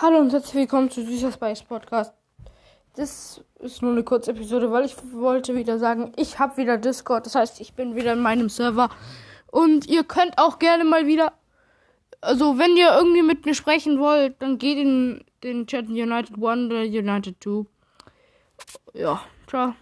Hallo und herzlich willkommen zu Süßer Spice Podcast. Das ist nur eine kurze Episode, weil ich wollte wieder sagen, ich habe wieder Discord. Das heißt, ich bin wieder in meinem Server. Und ihr könnt auch gerne mal wieder. Also, wenn ihr irgendwie mit mir sprechen wollt, dann geht in den Chat United One oder United Two. Ja, ciao.